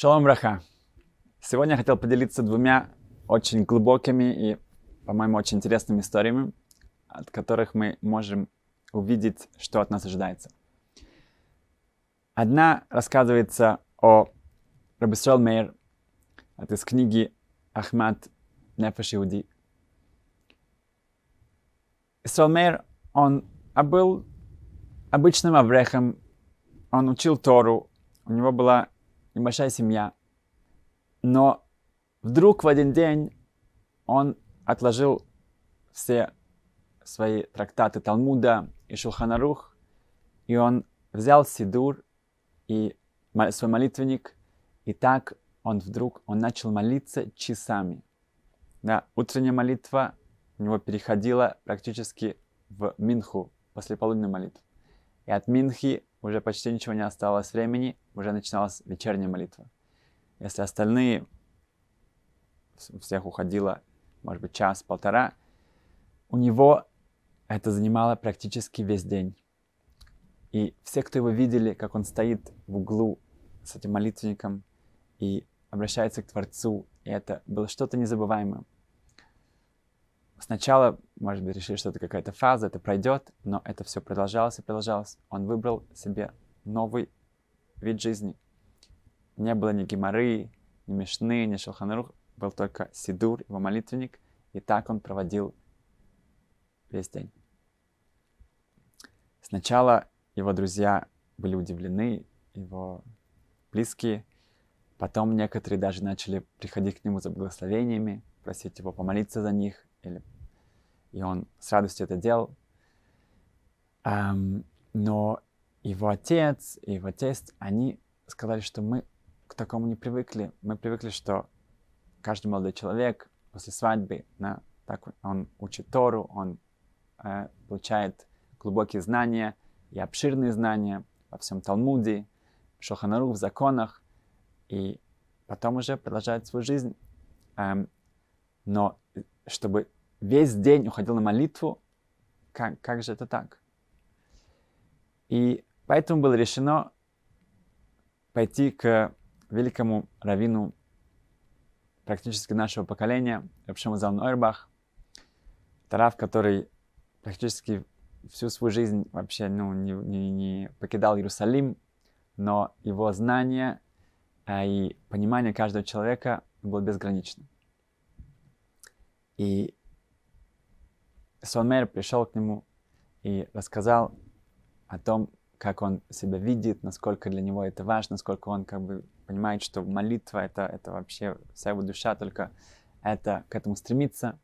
Шалом Браха. Сегодня я хотел поделиться двумя очень глубокими и, по-моему, очень интересными историями, от которых мы можем увидеть, что от нас ожидается. Одна рассказывается о Рабисрол Мейр, это из книги Ахмад Нефеш Иуди. Исрол Мейр, он был обычным аврехом, он учил Тору, у него была небольшая семья. Но вдруг в один день он отложил все свои трактаты Талмуда и Шулханарух, и он взял Сидур и свой молитвенник, и так он вдруг, он начал молиться часами. Да, утренняя молитва у него переходила практически в Минху, после полуденной молитвы. И от Минхи уже почти ничего не осталось времени, уже начиналась вечерняя молитва. Если остальные, всех уходило, может быть, час-полтора, у него это занимало практически весь день. И все, кто его видели, как он стоит в углу с этим молитвенником и обращается к Творцу, и это было что-то незабываемое. Сначала, может быть, решили, что это какая-то фаза, это пройдет, но это все продолжалось и продолжалось. Он выбрал себе новый вид жизни. Не было ни геморы, ни мешны, ни шелханарух, был только сидур, его молитвенник, и так он проводил весь день. Сначала его друзья были удивлены, его близкие, потом некоторые даже начали приходить к нему за благословениями, просить его помолиться за них, или... и он с радостью это делал. Um, но его отец его тесть, они сказали, что мы к такому не привыкли. Мы привыкли, что каждый молодой человек после свадьбы, да, так он учит Тору, он э, получает глубокие знания и обширные знания во всем Талмуде, Шоханарух, в законах, и потом уже продолжает свою жизнь. Эм, но чтобы весь день уходил на молитву, как, как же это так? И поэтому было решено пойти к великому раввину практически нашего поколения, Рабшему Залну Ойрбах, Тарав, который практически всю свою жизнь вообще ну, не, не, не покидал Иерусалим, но его знание а, и понимание каждого человека было безгранично. И Сонмер пришел к нему и рассказал о том, как он себя видит, насколько для него это важно, насколько он как бы понимает, что молитва это, это вообще вся его душа, только это к этому стремится.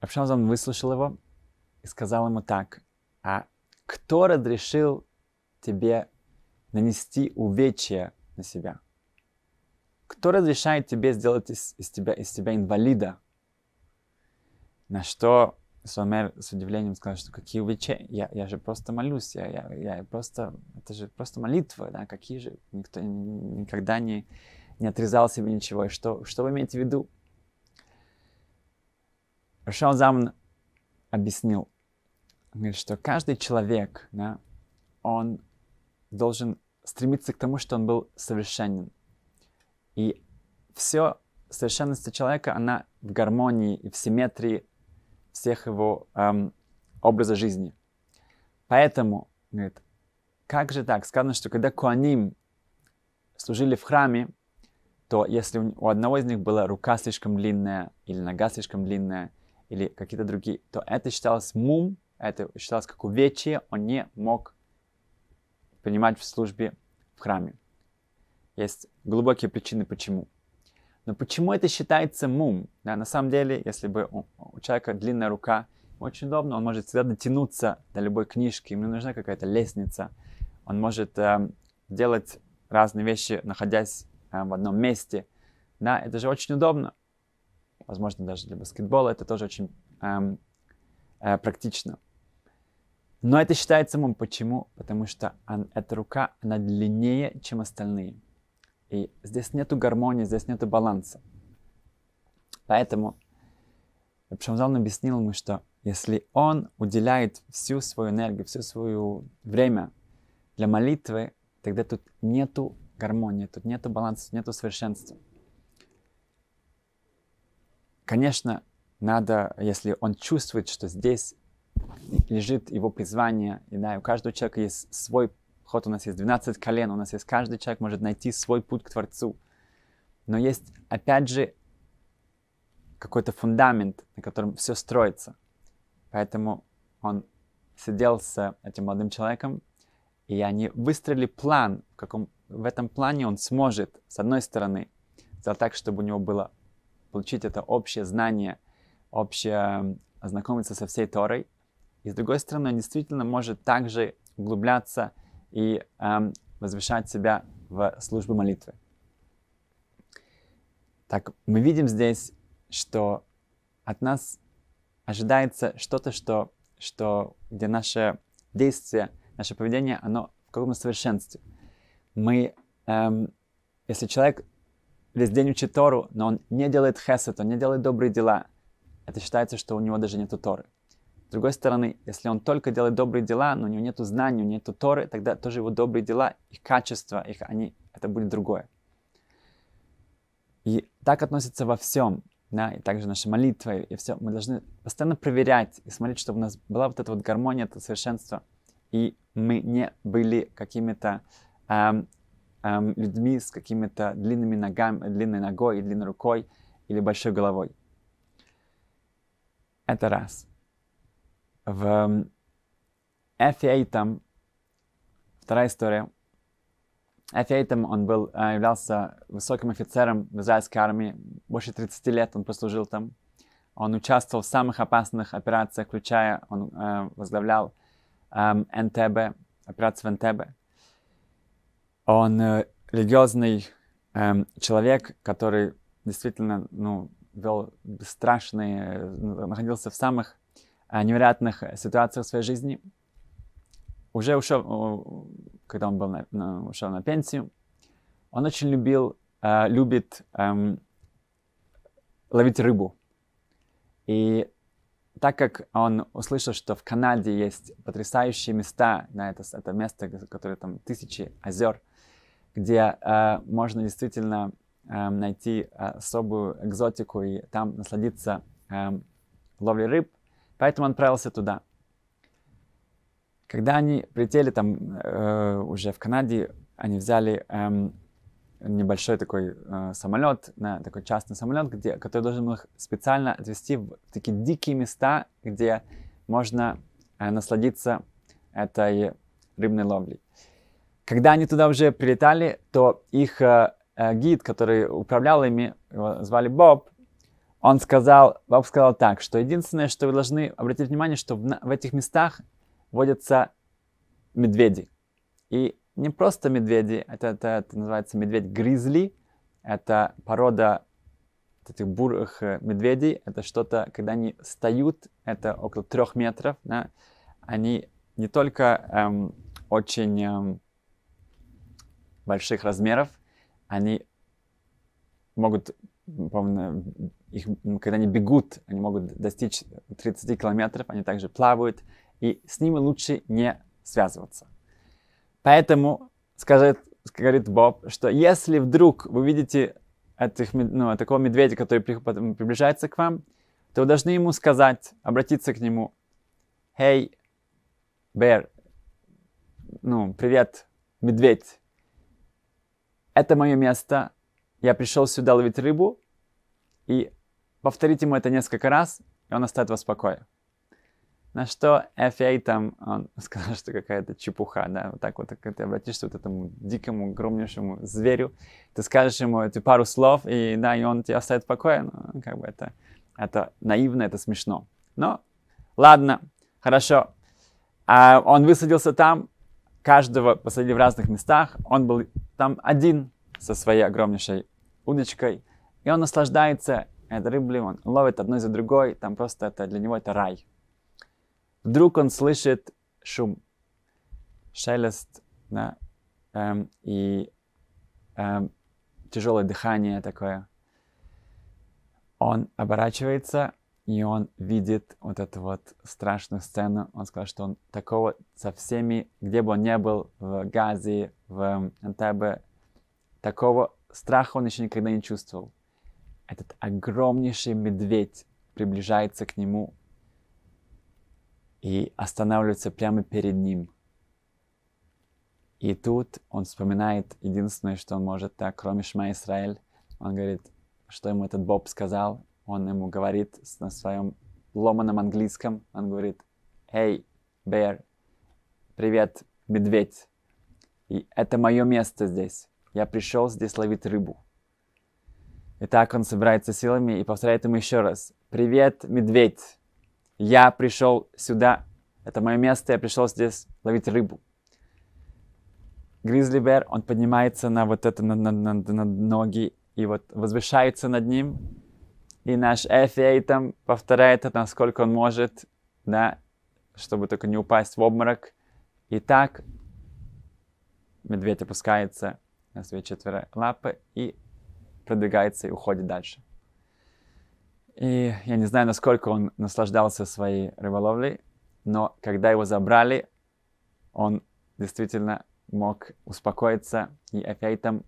Рабшамзан выслушал его и сказал ему так, а кто разрешил тебе нанести увечья на себя? Кто разрешает тебе сделать из, из, тебя, из тебя инвалида? На что Сомер с удивлением сказал, что какие увечения? Я, я же просто молюсь, я, я, я просто, это же просто молитва, да, какие же, никто никогда не, не отрезал себе ничего. И что, что вы имеете в виду? Рашал Заман объяснил, говорит, что каждый человек, да, он должен стремиться к тому, что он был совершенен. И все совершенность человека, она в гармонии и в симметрии всех его эм, образа жизни. Поэтому, говорит, как же так? Сказано, что когда Куаним служили в храме, то если у одного из них была рука слишком длинная, или нога слишком длинная, или какие-то другие, то это считалось мум, это считалось как увечье, он не мог принимать в службе в храме. Есть глубокие причины, почему. Но почему это считается мум? Да, на самом деле, если бы у, человека длинная рука, очень удобно, он может всегда дотянуться до любой книжки, ему нужна какая-то лестница, он может э, делать разные вещи, находясь э, в одном месте. Да, это же очень удобно. Возможно, даже для баскетбола это тоже очень э, э, практично. Но это считается мум. Почему? Потому что он, эта рука, она длиннее, чем остальные. И здесь нету гармонии, здесь нету баланса. Поэтому Шамзал объяснил ему, что если он уделяет всю свою энергию, всю свое время для молитвы, тогда тут нету гармонии, тут нету баланса, нету совершенства. Конечно, надо, если он чувствует, что здесь лежит его призвание, и да, у каждого человека есть свой ход, у нас есть 12 колен, у нас есть каждый человек может найти свой путь к Творцу. Но есть, опять же, какой-то фундамент, на котором все строится. Поэтому он сидел с этим молодым человеком, и они выстроили план, в, каком, в этом плане он сможет, с одной стороны, сделать так, чтобы у него было получить это общее знание, общее ознакомиться со всей Торой, и с другой стороны, он действительно может также углубляться и эм, возвышать себя в службу молитвы. Так, мы видим здесь, что от нас ожидается что-то, что, что, где наше действие, наше поведение, оно в каком-то совершенстве. Мы, эм, если человек весь день учит Тору, но он не делает хесед, он не делает добрые дела, это считается, что у него даже нет Торы. С другой стороны, если он только делает добрые дела, но у него нет знаний, у него нет Торы, тогда тоже его добрые дела, их качество, их, они, это будет другое. И так относится во всем, да, и также наши молитвы, и все. Мы должны постоянно проверять и смотреть, чтобы у нас была вот эта вот гармония, это совершенство, и мы не были какими-то эм, эм, людьми с какими-то длинными ногами, длинной ногой и длинной рукой или большой головой. Это раз. В Эфиэйтам, вторая история, Эфиэйтам он был, э, являлся высоким офицером в израильской армии, больше 30 лет он послужил там. Он участвовал в самых опасных операциях, включая, он э, возглавлял э, НТБ, операцию в НТБ. Он э, религиозный э, человек, который действительно ну, вел страшные, находился в самых э, невероятных ситуациях в своей жизни. Уже ушел, когда он был на, на, ушел на пенсию, он очень любил, э, любит э, ловить рыбу. И так как он услышал, что в Канаде есть потрясающие места, да, это, это место, которое там тысячи озер, где э, можно действительно э, найти особую экзотику и там насладиться э, ловлей рыб. Поэтому он отправился туда. Когда они прилетели там э, уже в Канаде, они взяли э, небольшой такой э, самолет, на такой частный самолет, где, который должен был их специально отвезти в такие дикие места, где можно э, насладиться этой рыбной ловлей. Когда они туда уже прилетали, то их э, э, гид, который управлял ими, его звали Боб, он сказал, Боб сказал так, что единственное, что вы должны обратить внимание, что в, в этих местах водятся медведи. И не просто медведи, это, это, это называется медведь-гризли, это порода этих бурых э, медведей, это что-то, когда они встают, это около трех метров, да, они не только эм, очень эм, больших размеров, они могут, помню, их, когда они бегут, они могут достичь 30 километров, они также плавают, и с ними лучше не связываться. Поэтому, скажет, говорит Боб, что если вдруг вы видите этих, ну, такого медведя, который приближается к вам, то вы должны ему сказать, обратиться к нему, «Hey, bear, ну, привет, медведь, это мое место, я пришел сюда ловить рыбу, и повторить ему это несколько раз, и он оставит вас в покое. На что FA там, он сказал, что какая-то чепуха, да, вот так вот, ты обратишься вот этому дикому, огромнейшему зверю, ты скажешь ему эти пару слов, и да, и он тебя оставит в покое, ну, как бы это, это наивно, это смешно. Но, ладно, хорошо. А он высадился там, каждого посадили в разных местах, он был там один со своей огромнейшей удочкой, и он наслаждается этой рыбой, он ловит одной за другой, там просто это для него это рай. Вдруг он слышит шум, шелест, да, эм, и эм, тяжелое дыхание такое. Он оборачивается, и он видит вот эту вот страшную сцену. Он сказал, что он такого со всеми, где бы он ни был, в Газе, в Антебе, такого страха он еще никогда не чувствовал. Этот огромнейший медведь приближается к нему и останавливается прямо перед ним. И тут он вспоминает единственное, что он может, так, кроме Шма Исраэль. Он говорит, что ему этот Боб сказал. Он ему говорит на своем ломаном английском. Он говорит, «Эй, Бэр, привет, медведь. И это мое место здесь. Я пришел здесь ловить рыбу». И так он собирается силами и повторяет ему еще раз. «Привет, медведь. Я пришел сюда. Это мое место. Я пришел здесь ловить рыбу». Гризли Бэр, он поднимается на вот это, на, на, на, на ноги и вот возвышается над ним. И наш Эфи там повторяет это, насколько он может, да, чтобы только не упасть в обморок. И так медведь опускается на свои четверо лапы и продвигается и уходит дальше. И я не знаю, насколько он наслаждался своей рыболовлей, но когда его забрали, он действительно мог успокоиться, и Эфейтом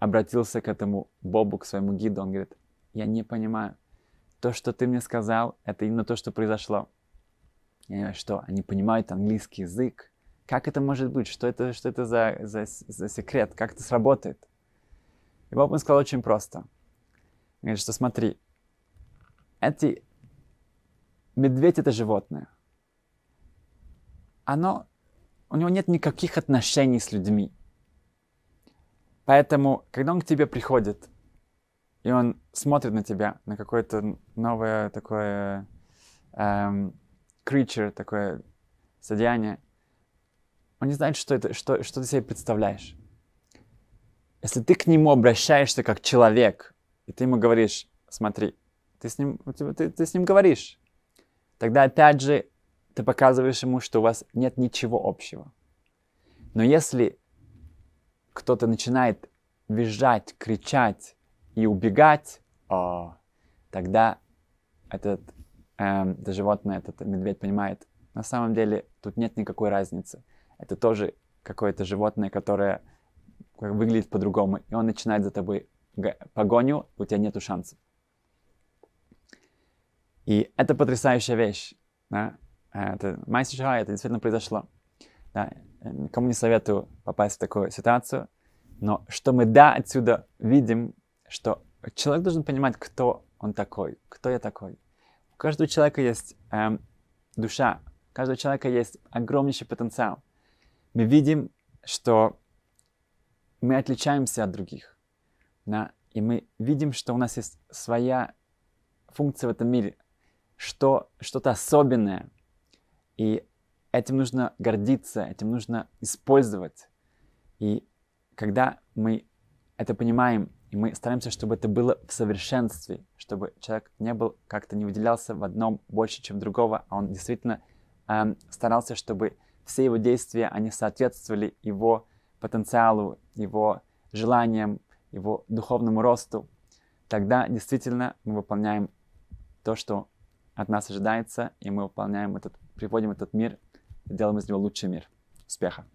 обратился к этому Бобу, к своему гиду. Он говорит, я не понимаю, то, что ты мне сказал, это именно то, что произошло. Я знаю, что, они понимают английский язык. Как это может быть? Что это, что это за, за, за секрет? Как это сработает? И Боб ему сказал очень просто. Говорит, что смотри, эти... Медведь — это животное. Оно... У него нет никаких отношений с людьми. Поэтому, когда он к тебе приходит, и он смотрит на тебя, на какое-то новое такое эм, creature, такое содеяние, он не знает, что, это, что, что ты себе представляешь. Если ты к нему обращаешься как человек, и ты ему говоришь, смотри, ты с ним, ты, ты с ним говоришь, тогда опять же ты показываешь ему, что у вас нет ничего общего. Но если кто-то начинает визжать, кричать и убегать, о, тогда этот, э, это животное, этот медведь понимает, на самом деле тут нет никакой разницы. Это тоже какое-то животное, которое выглядит по-другому, и он начинает за тобой погоню, у тебя нету шансов. И это потрясающая вещь. Да? Это мастер это действительно произошло. Да? Никому не советую попасть в такую ситуацию. Но что мы да отсюда видим, что человек должен понимать, кто он такой, кто я такой. У каждого человека есть эм, душа, у каждого человека есть огромнейший потенциал. Мы видим, что мы отличаемся от других. Да? И мы видим, что у нас есть своя функция в этом мире, что, что-то особенное. И этим нужно гордиться, этим нужно использовать. И когда мы это понимаем, и мы стараемся, чтобы это было в совершенстве, чтобы человек не был как-то не выделялся в одном больше, чем другого, а он действительно эм, старался, чтобы все его действия, они соответствовали его потенциалу, его желаниям, его духовному росту, тогда действительно мы выполняем то, что от нас ожидается, и мы выполняем этот, приводим этот мир, делаем из него лучший мир. Успеха!